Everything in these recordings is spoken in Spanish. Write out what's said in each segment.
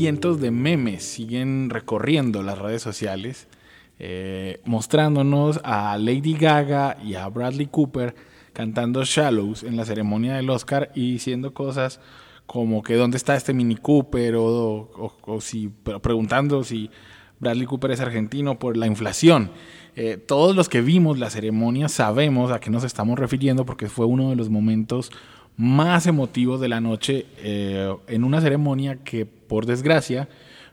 Cientos de memes siguen recorriendo las redes sociales, eh, mostrándonos a Lady Gaga y a Bradley Cooper cantando Shallows en la ceremonia del Oscar y diciendo cosas como que dónde está este Mini Cooper o, si preguntando si Bradley Cooper es argentino por la inflación. Eh, todos los que vimos la ceremonia sabemos a qué nos estamos refiriendo porque fue uno de los momentos más emotivos de la noche eh, en una ceremonia que por desgracia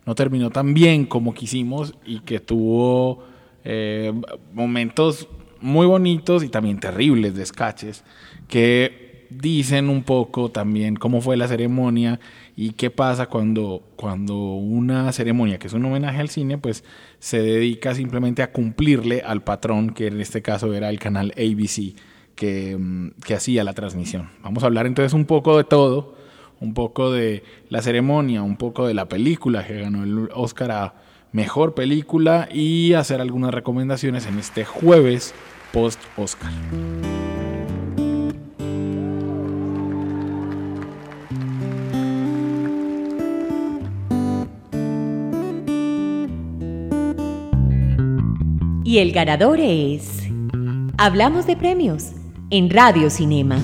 no terminó tan bien como quisimos y que tuvo eh, momentos muy bonitos y también terribles descaches que dicen un poco también cómo fue la ceremonia y qué pasa cuando, cuando una ceremonia que es un homenaje al cine pues se dedica simplemente a cumplirle al patrón que en este caso era el canal ABC Mm, que, hacía la transmisión. Vamos a hablar entonces un poco de todo, un poco de la ceremonia, un poco de la película que ganó el Oscar a Mejor Película y hacer algunas recomendaciones en este jueves post-Oscar. Y el ganador es... Hablamos de premios en Radio Cinema.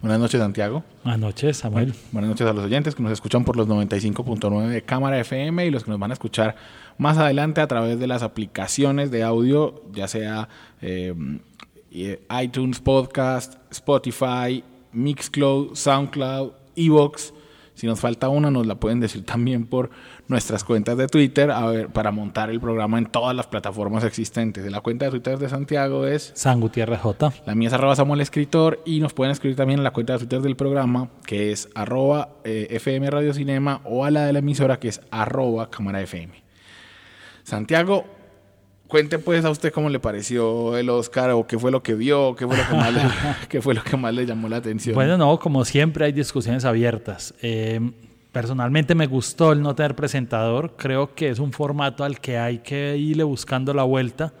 Buenas noches, Santiago. Buenas noches, Samuel. Buenas noches a los oyentes que nos escuchan por los 95.9 de Cámara FM y los que nos van a escuchar más adelante a través de las aplicaciones de audio, ya sea eh, iTunes Podcast, Spotify, Mixcloud, SoundCloud, Evox. Si nos falta una, nos la pueden decir también por nuestras cuentas de Twitter a ver, para montar el programa en todas las plataformas existentes. La cuenta de Twitter de Santiago es San Gutiérrez J. La mía es arroba Samuel Escritor y nos pueden escribir también en la cuenta de Twitter del programa que es arroba eh, FM Radio Cinema o a la de la emisora que es arroba Cámara FM. Santiago, cuente pues a usted cómo le pareció el Oscar o qué fue lo que vio, qué fue lo que más le, qué fue lo que más le llamó la atención. Bueno, no, como siempre hay discusiones abiertas. Eh, Personalmente me gustó el no tener presentador, creo que es un formato al que hay que irle buscando la vuelta.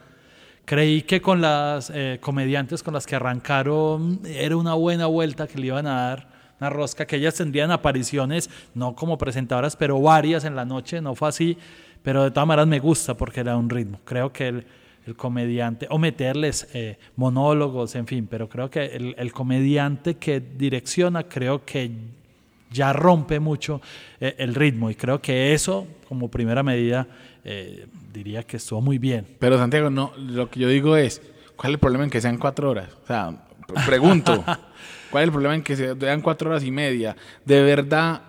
Creí que con las eh, comediantes con las que arrancaron era una buena vuelta que le iban a dar, una rosca, que ellas tendrían apariciones, no como presentadoras, pero varias en la noche, no fue así, pero de todas maneras me gusta porque era un ritmo. Creo que el, comediante, o meterles eh, monólogos, en fin, pero creo que el, el comediante que direcciona, creo que ya rompe mucho eh, el ritmo y creo que eso como primera medida eh, diría que estuvo muy bien. Pero Santiago, no, lo que yo digo es, ¿cuál es el problema en que sean cuatro horas? O sea, pregunto, ¿cuál es el problema en que sean cuatro horas y media? De verdad,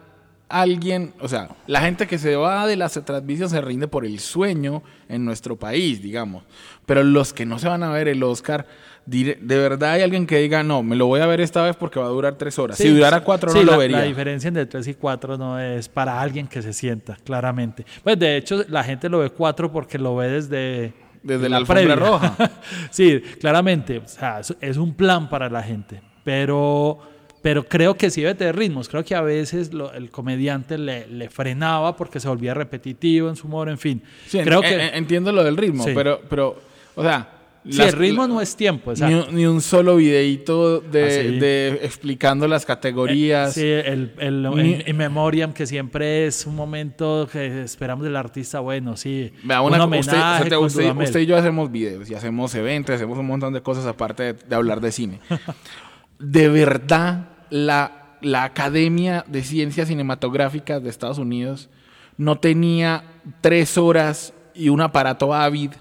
alguien, o sea, la gente que se va de las transmisiones se rinde por el sueño en nuestro país, digamos. Pero los que no se van a ver el Oscar, de verdad hay alguien que diga, no, me lo voy a ver esta vez porque va a durar tres horas. si durara cuatro no lo vería. La diferencia entre tres y cuatro no es para alguien que se sienta, claramente. Pues de hecho, la gente lo ve cuatro porque lo ve desde... Desde la, alfombra roja. sí, claramente. O sea, es un plan para la gente. Pero pero creo que sí debe tener ritmos. Creo que a veces el comediante le, frenaba porque se volvía repetitivo en su humor, en fin. creo que, entiendo lo del ritmo, pero, pero, o sea... el ritmo no es tiempo. Ni, un solo videito de, ah, explicando las categorías. sí, el, el in, memoriam, que siempre es un momento que esperamos del artista, bueno, sí. Vea, una, un usted, usted, y yo hacemos videos y hacemos eventos, hacemos un montón de cosas aparte de hablar de cine. de verdad la, la Academia de Ciencias Cinematográficas de Estados Unidos no tenía tres horas y un aparato Avid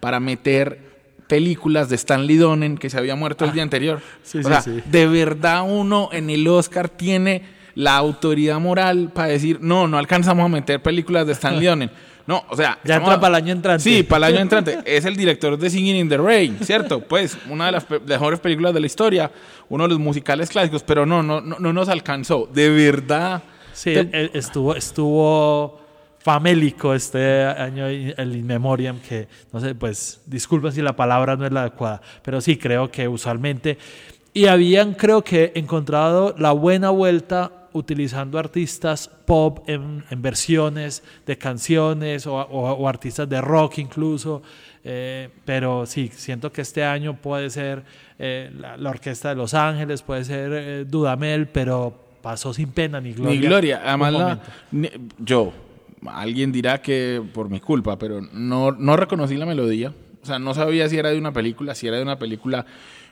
para meter películas de Stanley Donen que se había muerto el día anterior. sí, o sí, sea, sí. de verdad uno en el Oscar tiene la autoridad moral para decir, no, no alcanzamos a meter películas de Stanley Donen. No, o sea... Ya entra para el año entrante. Sí, para el año entrante. Es el director de Singing in the Rain, ¿cierto? Pues una de las pe- mejores películas de la historia, uno de los musicales clásicos, pero no, no, no, no nos alcanzó. De verdad. Sí, Te- eh, estuvo, estuvo famélico este año el In Memoriam, que no sé, pues disculpa si la palabra no es la adecuada, pero sí creo que usualmente. Y habían, creo que, encontrado la buena vuelta utilizando artistas pop en, en versiones de canciones o, o- o artistas de rock incluso. eh, pero sí, siento que este año puede ser eh, la, la Orquesta de Los Ángeles, puede ser eh, Dudamel, pero pasó sin pena ni gloria. Ni gloria. Además, la- momento. ni- yo, alguien dirá que por mi culpa, pero no, no reconocí la melodía. O sea, no sabía si era de una película, si era de una película.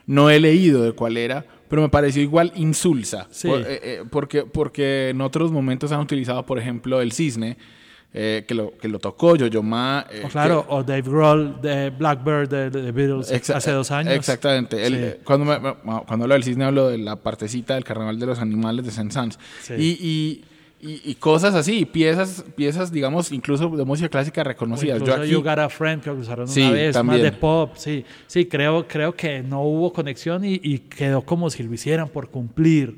No he leído de cuál era, pero me pareció igual insulsa. Sí. Por- eh, eh, porque, porque en otros momentos han utilizado, por ejemplo, el cisne, eh, que, lo, que lo tocó Yo-Yo Ma. eh, O claro, que- o Dave Grohl de Blackbird de, de Beatles hace dos años. Exactamente. Sí. cuando, me- cuando hablo del cisne hablo de la partecita del carnaval de los animales de Saint-Saëns. Sí. Y, y, y- y cosas así, piezas, piezas, digamos, incluso de música clásica reconocidas. Yo aquí, You Got a Friend que usaron Sí, una vez, también. más de pop, sí, sí, creo, creo que no hubo conexión y, y quedó como si lo hicieran por cumplir,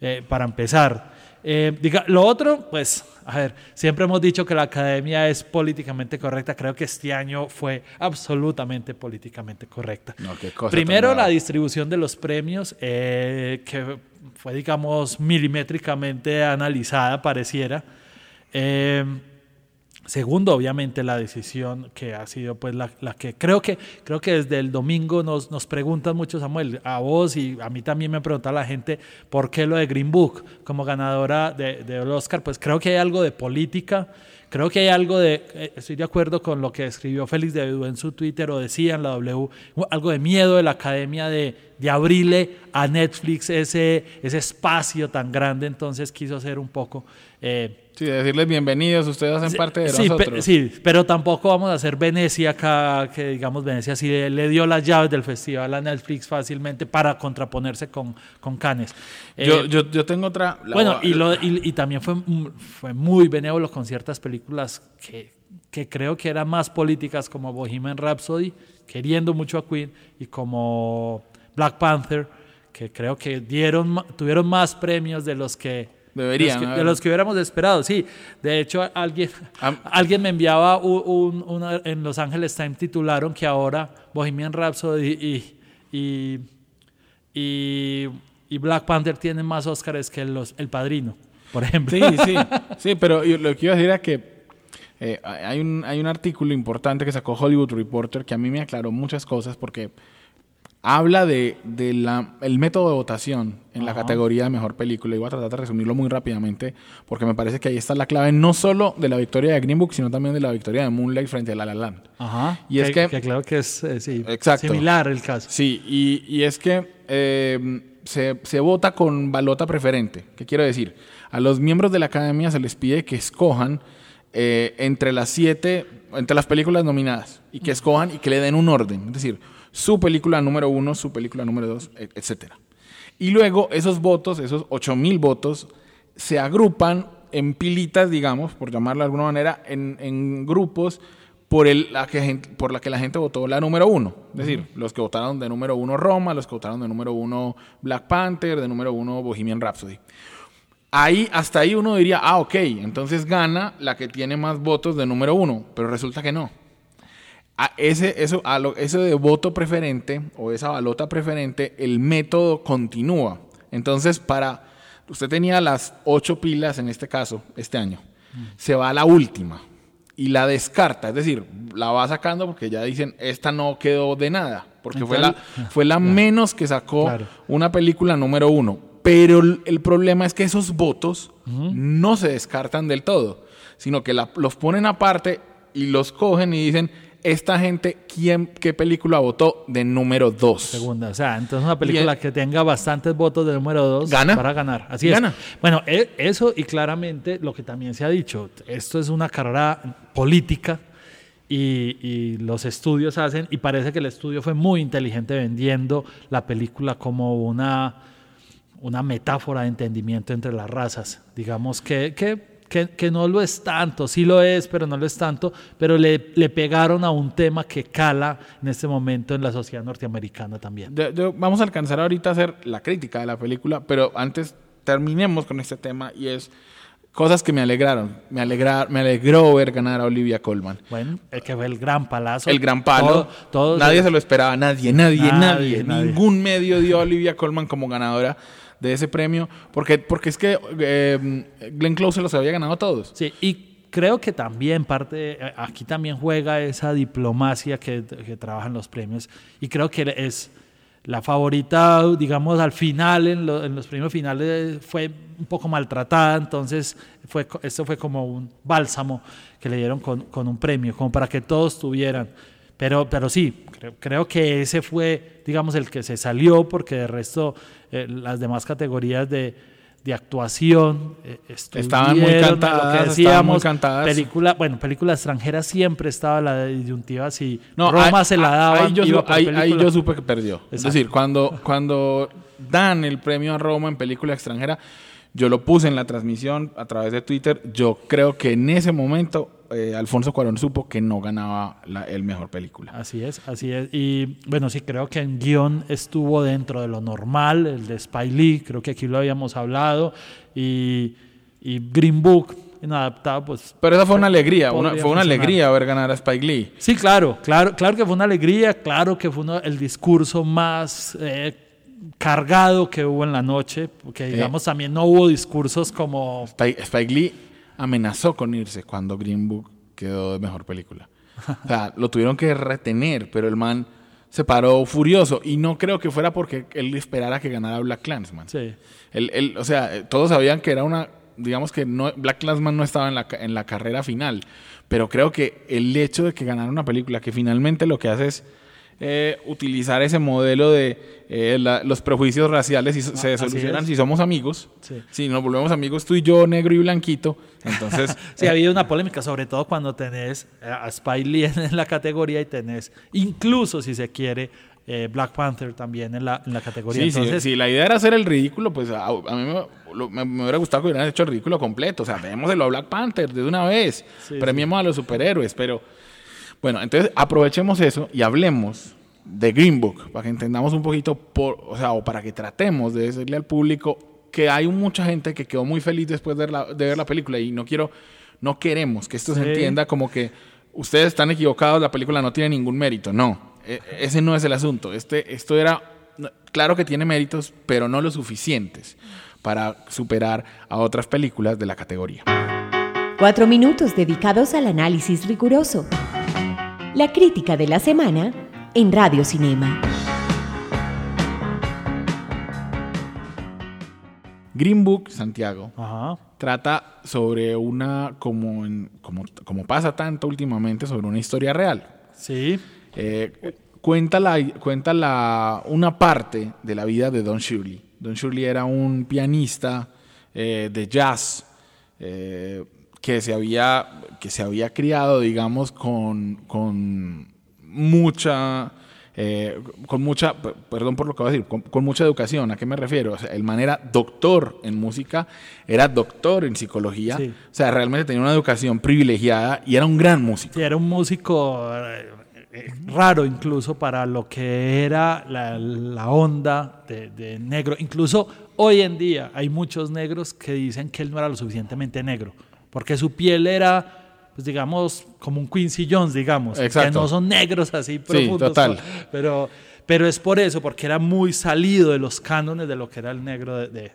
eh, para empezar. Eh, diga, lo otro, pues, a ver, siempre hemos dicho que la academia es políticamente correcta, creo que este año fue absolutamente políticamente correcta. No, qué cosa Primero, la distribución de los premios, eh, que fue, digamos, milimétricamente analizada, pareciera. Eh, segundo, obviamente, la decisión que ha sido, pues, la, que creo que creo que desde el domingo nos, nos preguntan mucho, Samuel, a vos y a mí también me pregunta la gente por qué lo de Green Book como ganadora de- del Oscar. Pues creo que hay algo de política. Creo que hay algo de, eh, estoy de acuerdo con lo que escribió Félix de Vido en su Twitter o decía en la W, algo de miedo de la academia de, de abrirle a Netflix ese, ese espacio tan grande, entonces quiso hacer un poco... eh, sí, decirles bienvenidos, ustedes hacen parte de sí, pe- nosotros. sí, pero tampoco vamos a hacer Venecia acá, que digamos Venecia sí le, le dio las llaves del festival a Netflix fácilmente para contraponerse con, con Cannes. Eh, yo, yo, yo tengo otra... bueno, y, lo- y- y también fue, mu- fue muy benévolo con ciertas películas que, que creo que eran más políticas como Bohemian Rhapsody, queriendo mucho a Queen, y como Black Panther, que creo que dieron, tuvieron más premios de los que... Deberían, de los que, a de ver. los que hubiéramos esperado, sí. De hecho, alguien, Am- alguien me enviaba un, un- una- en Los Angeles Times titularon que ahora Bohemian Rhapsody y, y, y, y Black Panther tienen más Oscars que los, El Padrino, por ejemplo. Sí, sí, sí, pero lo que iba a decir era que eh, hay, un, hay un artículo importante que sacó Hollywood Reporter que a mí me aclaró muchas cosas porque habla de, de la, el método de votación en la categoría de mejor película y voy a tratar de resumirlo muy rápidamente porque me parece que ahí está la clave no solo de la victoria de Green Book sino también de la victoria de Moonlight frente a La La Land. Ajá. Y es que- claro que es eh, sí, Exacto. similar el caso. Sí, y, y es que eh, se, se vota con balota preferente. ¿Qué quiero decir? A los miembros de la academia se les pide que escojan eh, entre las siete, entre las películas nominadas, y que escojan y que le den un orden. Es decir, su película número uno, su película número dos, e- etcétera. Y luego esos votos, esos 8000 votos, se agrupan en pilitas, digamos, por llamarlo de alguna manera, en, en grupos por, el, la que gente, por la que la gente votó la número uno. Es decir, los que votaron de número uno Roma, los que votaron de número uno Black Panther, de número uno Bohemian Rhapsody. Ahí, hasta ahí uno diría, ah, ok, entonces gana la que tiene más votos de número uno, pero resulta que no. A ese, eso, a lo, eso de voto preferente o esa balota preferente, el método continúa. Entonces, para. Usted tenía las ocho pilas en este caso, este año. Se va a la última y la descarta. Es decir, la va sacando porque ya dicen, esta no quedó de nada. Porque fue la, fue la menos que sacó Claro. una película número uno. Pero el, problema es que esos votos no se descartan del todo, sino que la- los ponen aparte y los cogen y dicen, esta gente, ¿quién, ¿qué película votó de número dos? Segunda, o sea, entonces una película el- que tenga bastantes votos de número dos Gana. para ganar. Así Gana. es. Bueno, e- eso y claramente lo que también se ha dicho, esto es una carrera política y, y los estudios hacen, y parece que el estudio fue muy inteligente vendiendo la película como una, una metáfora de entendimiento entre las razas. Digamos que, que, que, que no lo es tanto, sí lo es, pero no lo es tanto, pero le, le pegaron a un tema que cala en este momento en la sociedad norteamericana también. Yo- yo- vamos a alcanzar ahorita a hacer la crítica de la película, pero antes terminemos con este tema y es cosas que me alegraron. Me, alegra, me alegró ver ganar a Olivia Colman. Bueno, el que fue el gran palazo. El gran palo. Todo- todos- nadie se lo esperaba, nadie, nadie, nadie, Nadie, nadie. Ningún medio dio a Olivia Colman como ganadora de ese premio, porque, porque es que eh, Glenn Close se los había ganado a todos. Sí, y creo que también parte, eh, aquí también juega esa diplomacia que, que trabajan los premios. Y creo que es la favorita, digamos, al final, en, lo- en los premios finales, fue un poco maltratada. Entonces, fue, esto fue como un bálsamo que le dieron con, con un premio, como para que todos tuvieran. Pero, pero sí, creo, creo que ese fue, digamos, el que se salió, porque de resto eh, las demás categorías de, de actuación eh, Estaban muy cantadas, lo que estaban decíamos, muy cantadas. película, bueno, película extranjera siempre estaba la disyuntiva si No, Roma se la daba Ahí yo, ahí- supe que perdió. Es decir, cuando, cuando dan el premio a Roma en película extranjera, yo lo puse en la transmisión a través de Twitter. Yo creo que en ese momento eh, Alfonso Cuarón supo que no ganaba la, el mejor película. Así es, así es. Y bueno, sí, creo que en guion estuvo dentro de lo normal, el de Spy Lee, creo que aquí lo habíamos hablado. Y, y Green Book, inadaptado, pues. Pero esa fue una alegría, una- Podría fue una alegría ver ganar a Spike Lee. Sí, claro, claro, claro que fue una alegría, claro que fue uno- el discurso más eh, cargado que hubo en la noche, porque digamos también no hubo discursos como Spike, Spike Lee amenazó con irse cuando Green Book quedó de mejor película. O sea, lo tuvieron que retener, pero el man se paró furioso. Y no creo que fuera porque él esperara que ganara Black Clansman. Sí. Él- él- o sea, eh, todos sabían que era una, digamos que no, Black Clansman no estaba en la, en la carrera final, pero creo que el hecho de que ganara una película que finalmente lo que hace es eh, utilizar ese modelo de eh, la- los prejuicios raciales y se Ah, solucionan si somos amigos, Sí. si nos volvemos amigos tú y yo, negro y blanquito, entonces... Sí, ha habido una polémica, sobre todo cuando tenés eh, a Spike Lee en la categoría y tenés, incluso si se quiere, eh, Black Panther también en la, en la categoría. Sí, sí, Entonces, si la idea era hacer el ridículo, pues a, a mí me, lo- me- me hubiera gustado que hubieran hecho el ridículo completo. O sea, démoselo a Black Panther de una vez. Sí, Premiemos a los superhéroes. Pero bueno, entonces aprovechemos eso y hablemos de Green Book para que entendamos un poquito, por, o sea, o para que tratemos de decirle al público que hay mucha gente que quedó muy feliz después de, ver la- de ver la película y no quiero, no queremos que esto se Sí. entienda como que ustedes están equivocados, la película no tiene ningún mérito. No, e- ese no es el asunto. Este, esto era, claro que tiene méritos, pero no lo suficientes para superar a otras películas de la categoría. Cuatro minutos dedicados al análisis riguroso. La crítica de la semana en Radio Cinema. Green Book, Santiago, Ajá. trata sobre una, como, en- como, como pasa tanto últimamente, sobre una historia real. Sí, Eh, cuenta la, cuenta la, una parte de la vida de Don Shirley. Don Shirley era un pianista eh, de jazz eh, que, se había, que se había criado, digamos, con, con mucha... eh, con mucha, perdón por lo que voy a decir, con, con mucha educación. ¿A qué me refiero? O sea, el man era doctor en música, era doctor en psicología, Sí. o sea, realmente tenía una educación privilegiada y era un gran músico. sí, era un músico eh, eh, raro incluso para lo que era la, la onda de, de negro. Incluso hoy en día hay muchos negros que dicen que él no era lo suficientemente negro, porque su piel era, pues digamos, como un Quincy Jones, digamos, que Exacto. no son negros así profundos. total. Pero, pero es por eso, porque era muy salido de los cánones de lo que era el negro de, de-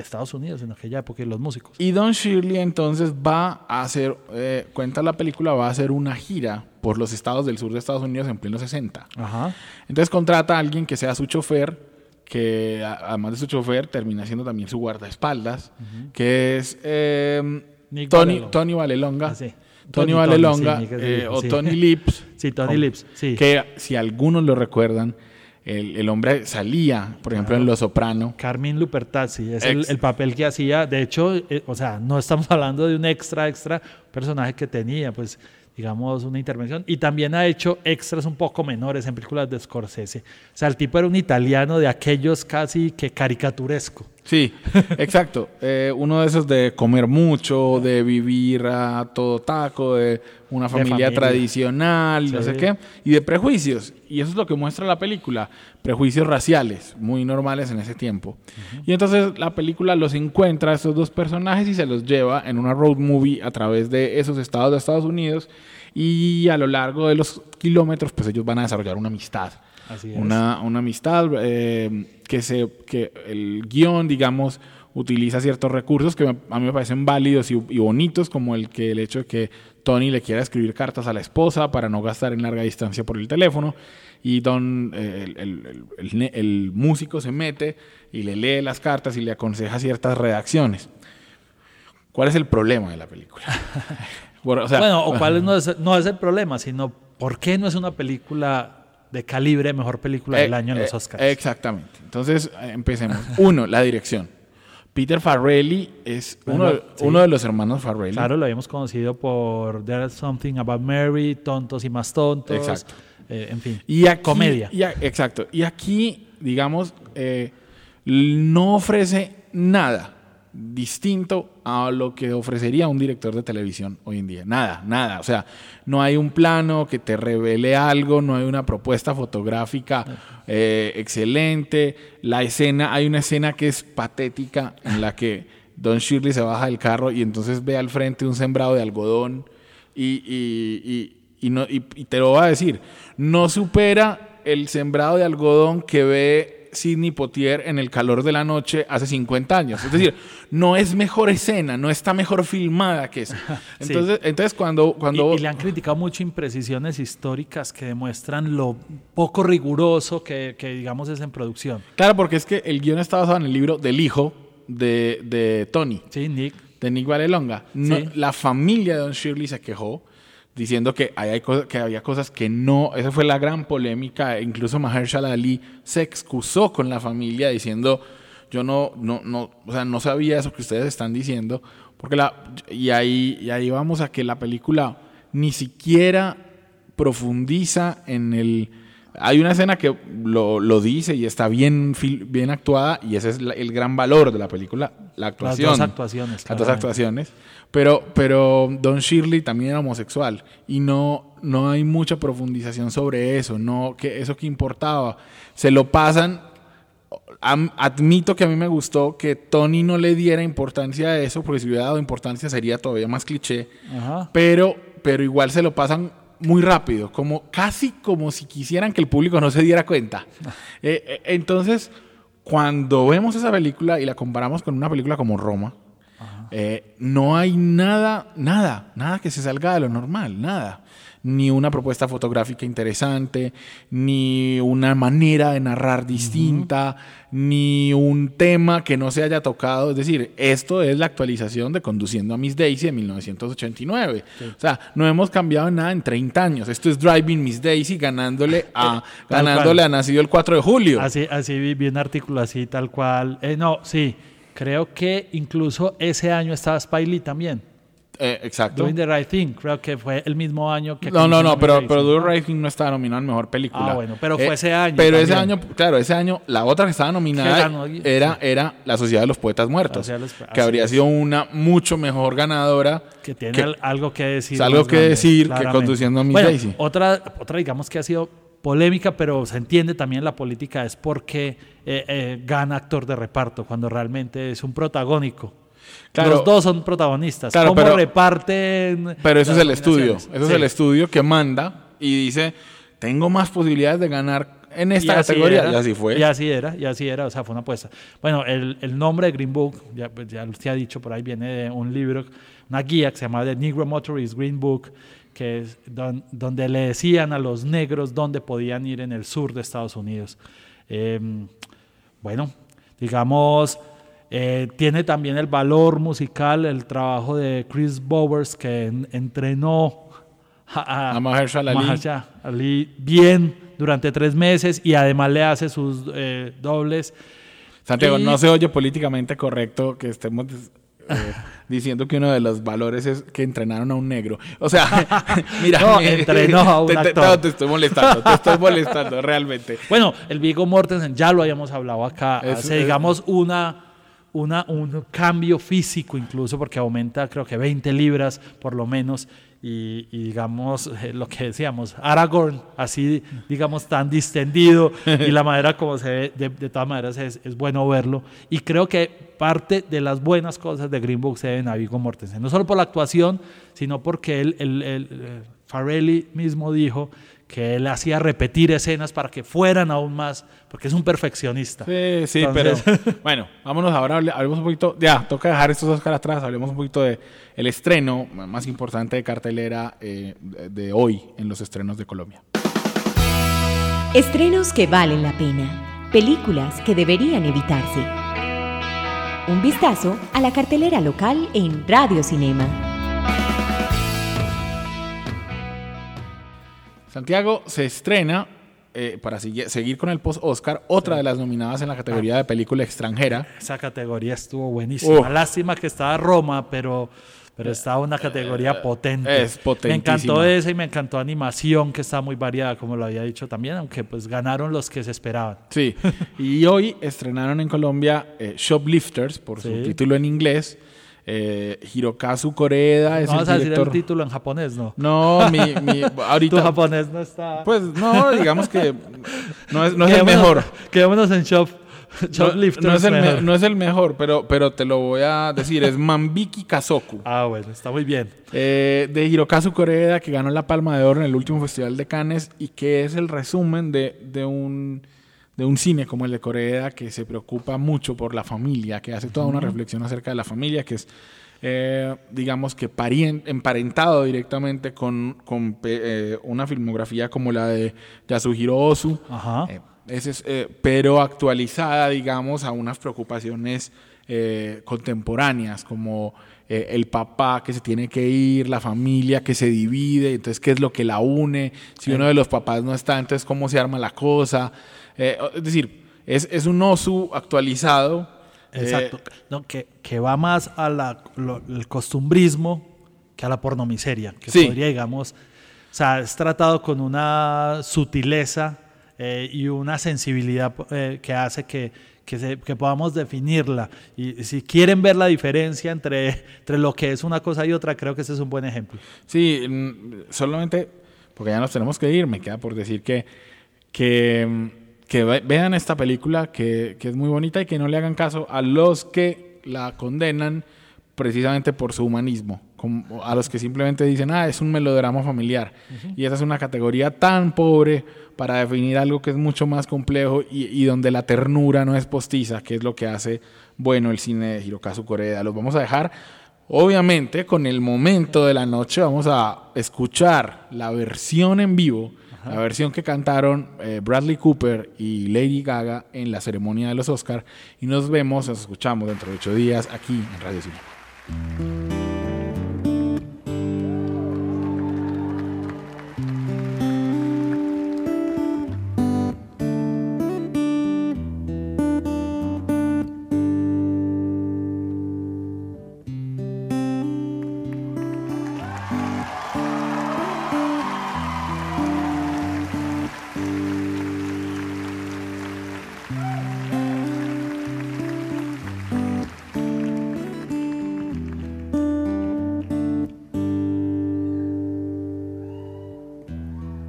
Estados Unidos en aquella época y los músicos. Y Don Shirley entonces va a hacer, eh, cuenta la película, va a hacer una gira por los estados del sur de Estados Unidos en pleno 60. Ajá. Entonces contrata a alguien que sea su chofer, que además de su chofer termina siendo también su guardaespaldas, que es eh, Nick Tony, Valelonga. Tony Valelonga. Ah, sí. Tony, Tony, Valelonga Tony, sí, Nick es eh, o. Tony Lips. Sí, Tony Lips, sí. Que si algunos lo recuerdan, el, el hombre salía, por ejemplo, en Los Soprano. Carmín Lupertazzi, es el papel que hacía. De hecho, eh, o sea, no estamos hablando de un extra, extra personaje que tenía, pues digamos, una intervención. Y también ha hecho extras un poco menores en películas de Scorsese. O sea, el tipo era un italiano de aquellos casi que caricaturesco. Sí, exacto. Eh, uno de esos de comer mucho, de vivir a todo taco, de una familia, familia. tradicional, no sé qué, y de prejuicios. Y eso es lo que muestra la película, prejuicios raciales, muy normales en ese tiempo. Y entonces la película los encuentra a estos dos personajes y se los lleva en una road movie a través de esos estados de Estados Unidos y a lo largo de los kilómetros pues ellos van a desarrollar una amistad. Una, una amistad eh, que, se, que el guion, digamos, utiliza ciertos recursos que a mí me parecen válidos y, y bonitos, como el, que, el hecho de que Tony le quiera escribir cartas a la esposa para no gastar en larga distancia por el teléfono. Y Don, eh, el, el- el- el músico se mete y le lee las cartas y le aconseja ciertas redacciones. ¿Cuál es el problema de la película? Bueno, o sea, bueno, o cuál no es, no es el problema, sino por qué no es una película de calibre mejor película del Eh, año en los eh, Oscars. Exactamente. Entonces, empecemos. Uno, la dirección. Peter Farrelly es uno, de- Bueno, sí. uno de los hermanos Farrelly. Claro, lo habíamos conocido por There's Something About Mary, Tontos y Más Tontos. Exacto. eh, en fin, Y aquí, comedia. y a- exacto. Y aquí, digamos, no ofrece nada distinto a lo que ofrecería un director de televisión hoy en día. Nada, nada. O sea, no hay un plano que te revele algo, no hay una propuesta fotográfica eh, excelente. La escena, hay una escena que es patética en la que Don Shirley se baja del carro y entonces ve al frente un sembrado de algodón y, y- y- y no, y, y te lo voy a decir, no supera el sembrado de algodón que ve Sidney Potier en el calor de la noche hace 50 años. Es decir, no es mejor escena, no está mejor filmada que eso. Sí. Entonces, entonces cuando... cuando Y, y le han criticado mucho imprecisiones históricas que demuestran lo poco riguroso que, que, digamos, es en producción. Claro, porque es que el guion está basado en el libro del hijo de, de Tony. Sí, Nick. de Nick. No, Sí. La familia de Don Shirley se quejó diciendo que, había cosas que no, esa fue la gran polémica, incluso Mahershala Ali se excusó con la familia diciendo, yo no, no, no, o sea, no sabía eso que ustedes están diciendo, porque la, y ahí, y ahí vamos a que la película ni siquiera profundiza en el... Hay una escena que lo, lo dice y está bien, bien actuada y ese es la- el gran valor de la película, la actuación. dos actuaciones, Las dos claramente. actuaciones. Pero, pero Don Shirley también era homosexual y no, no hay mucha profundización sobre eso, no que eso que importaba. Se lo pasan. Am- admito que a mí me gustó que Tony no le diera importancia a eso, porque si hubiera dado importancia sería todavía más cliché. Ajá. Pero, pero igual se lo pasan muy rápido, como casi como si quisieran que el público no se diera cuenta. Eh, eh, entonces, cuando vemos esa película y la comparamos con una película como Roma, eh, no hay nada, nada, nada que se salga de lo normal, nada. Ni una propuesta fotográfica interesante, ni una manera de narrar distinta, ni un tema que no se haya tocado. Es decir, esto es la actualización de Conduciendo a Miss Daisy de 1989. O sea, no hemos cambiado nada en 30 años. Esto es Driving Miss Daisy ganándole a, Tal ganándole cual. a Nacido el 4 de julio. Así, así vi, un artículo así, tal cual. Eh, no, sí. Creo que incluso ese año estaba Spike Lee también. Eh, exacto. Doing the Right Thing. Creo que fue el mismo año que. No, no, no, pero, pero Daisy, Do ¿no? the Right Thing no estaba nominado en mejor película. Eh, Ah, bueno, pero fue ese año Pero ese año, claro, ese año, la otra que estaba nominada ganó, era, era La Sociedad de los Poetas Muertos, los- que habría es. sido una mucho mejor ganadora. que tiene que- algo que decir. algo más que grande, decir que conduciendo a Miss Bueno, Daisy. Otra, otra, digamos que ha sido polémica, pero se entiende también la política, es porque eh, eh, gana actor de reparto cuando realmente es un protagónico. Claro. Los dos son protagonistas. Claro, ¿Cómo pero- reparten? Pero eso es el estudio, eso Sí. es el estudio que manda y dice, tengo más posibilidades de ganar en esta Y así categoría. era, y así fue. Y así era, y así era, o sea, fue una apuesta. Bueno, el, el nombre de Green Book, ya, pues, ya usted ha dicho, por ahí viene de un libro, una guía que se llama The Negro Motorist Green Book, que es don- donde le decían a los negros dónde podían ir en el sur de Estados Unidos. Eh, bueno, digamos, eh, tiene también el valor musical, el trabajo de Chris Bowers, que en- entrenó a, A Mahershala Ali. Mahershala Ali bien durante tres meses y además le hace sus eh, dobles. Santiago, Y- no se oye políticamente correcto que estemos eh, diciendo que uno de los valores es que entrenaron a un negro. O sea, mira, No, entrenó a un te, te- actor. no, te estoy molestando, te estoy molestando, realmente. Bueno, el Vigo Mortensen ya lo habíamos hablado acá. Es- hace, es- digamos, una, una, un cambio físico incluso, porque aumenta creo que 20 libras por lo menos. Y, digamos, lo que decíamos, Aragorn, así, digamos, tan distendido y la manera como se ve, de, de todas maneras es, es bueno verlo. Y creo que parte de las buenas cosas de Green Book se deben a Vigo Mortensen. No solo por la actuación, sino porque él, él- él, eh, Farrelly mismo dijo que él hacía repetir escenas para que fueran aún más, porque es un perfeccionista. Sí, sí, Entonces- pero bueno, vámonos ahora, hable- hablemos un poquito, ya, toca dejar estos Oscar atrás, hablemos un poquito de el estreno más importante de cartelera eh, de, de hoy en los estrenos de Colombia. Estrenos que valen la pena. Películas que deberían evitarse. Un vistazo a la cartelera local en Radio Cinema. Santiago se estrena, eh, para sigue- seguir con el post-Oscar, otra de las nominadas en la categoría de película extranjera. Esa categoría estuvo buenísima. Uf. Lástima que estaba Roma, pero, pero estaba una categoría potente. Eh, es Me potentísima. encantó esa y me encantó animación, que está muy variada, como lo había dicho también, aunque pues ganaron los que se esperaban. Sí, y hoy estrenaron en Colombia eh, Shoplifters, por su Sí. título en inglés. Eh, Hirokazu Koreda es No vas a el decir director. el título en japonés, ¿no? No, mi, mi- Tu ahorita. japonés no está. Pues no, digamos que no es, no es el mejor. Quedémonos en shop. No, no es el, me- no es el mejor, pero, pero te lo voy a decir. Es Mambiki Kazoku. Ah, bueno, está muy bien. eh, de Hirokazu Koreda, que ganó la Palma de Oro en el último Festival de Cannes y que es el resumen de, de un, de un cine como el de Koreda, que se preocupa mucho por la familia, que hace toda una reflexión acerca de la familia, que es, eh, digamos que emparentado directamente con, con eh, una filmografía como la de Yasuhiro Ozu. Ajá. Eh, ese es, eh, pero actualizada, digamos, a unas preocupaciones eh, contemporáneas, como eh, el papá que se tiene que ir, la familia que se divide, entonces qué es lo que la une, si uno de los papás no está, entonces cómo se arma la cosa. Eh, es decir, es, es un osu actualizado. eh, Exacto. No, que, que va más al costumbrismo que a la pornomiseria. Que Sí. podría, digamos, o sea, es tratado con una sutileza y una sensibilidad que hace que, que, se- que podamos definirla. Y si quieren ver la diferencia entre, entre lo que es una cosa y otra, creo que ese es un buen ejemplo. Sí, mm, solamente, porque ya nos tenemos que ir, me queda por decir que, que, mm, que ve- vean esta película, que, que es muy bonita y que no le hagan caso a los que la condenan precisamente por su humanismo, como a los que simplemente dicen, ah, es un melodrama familiar. Y esa es una categoría tan pobre para definir algo que es mucho más complejo y, y donde la ternura no es postiza, que es lo que hace bueno el cine de Hirokazu Koreda. Los vamos a dejar Obviamente, con el momento de la noche vamos a escuchar la versión en vivo, la versión que cantaron eh, Bradley Cooper y Lady Gaga en la ceremonia de los Oscar. Y nos vemos, nos escuchamos dentro de ocho días aquí en Radio Cine.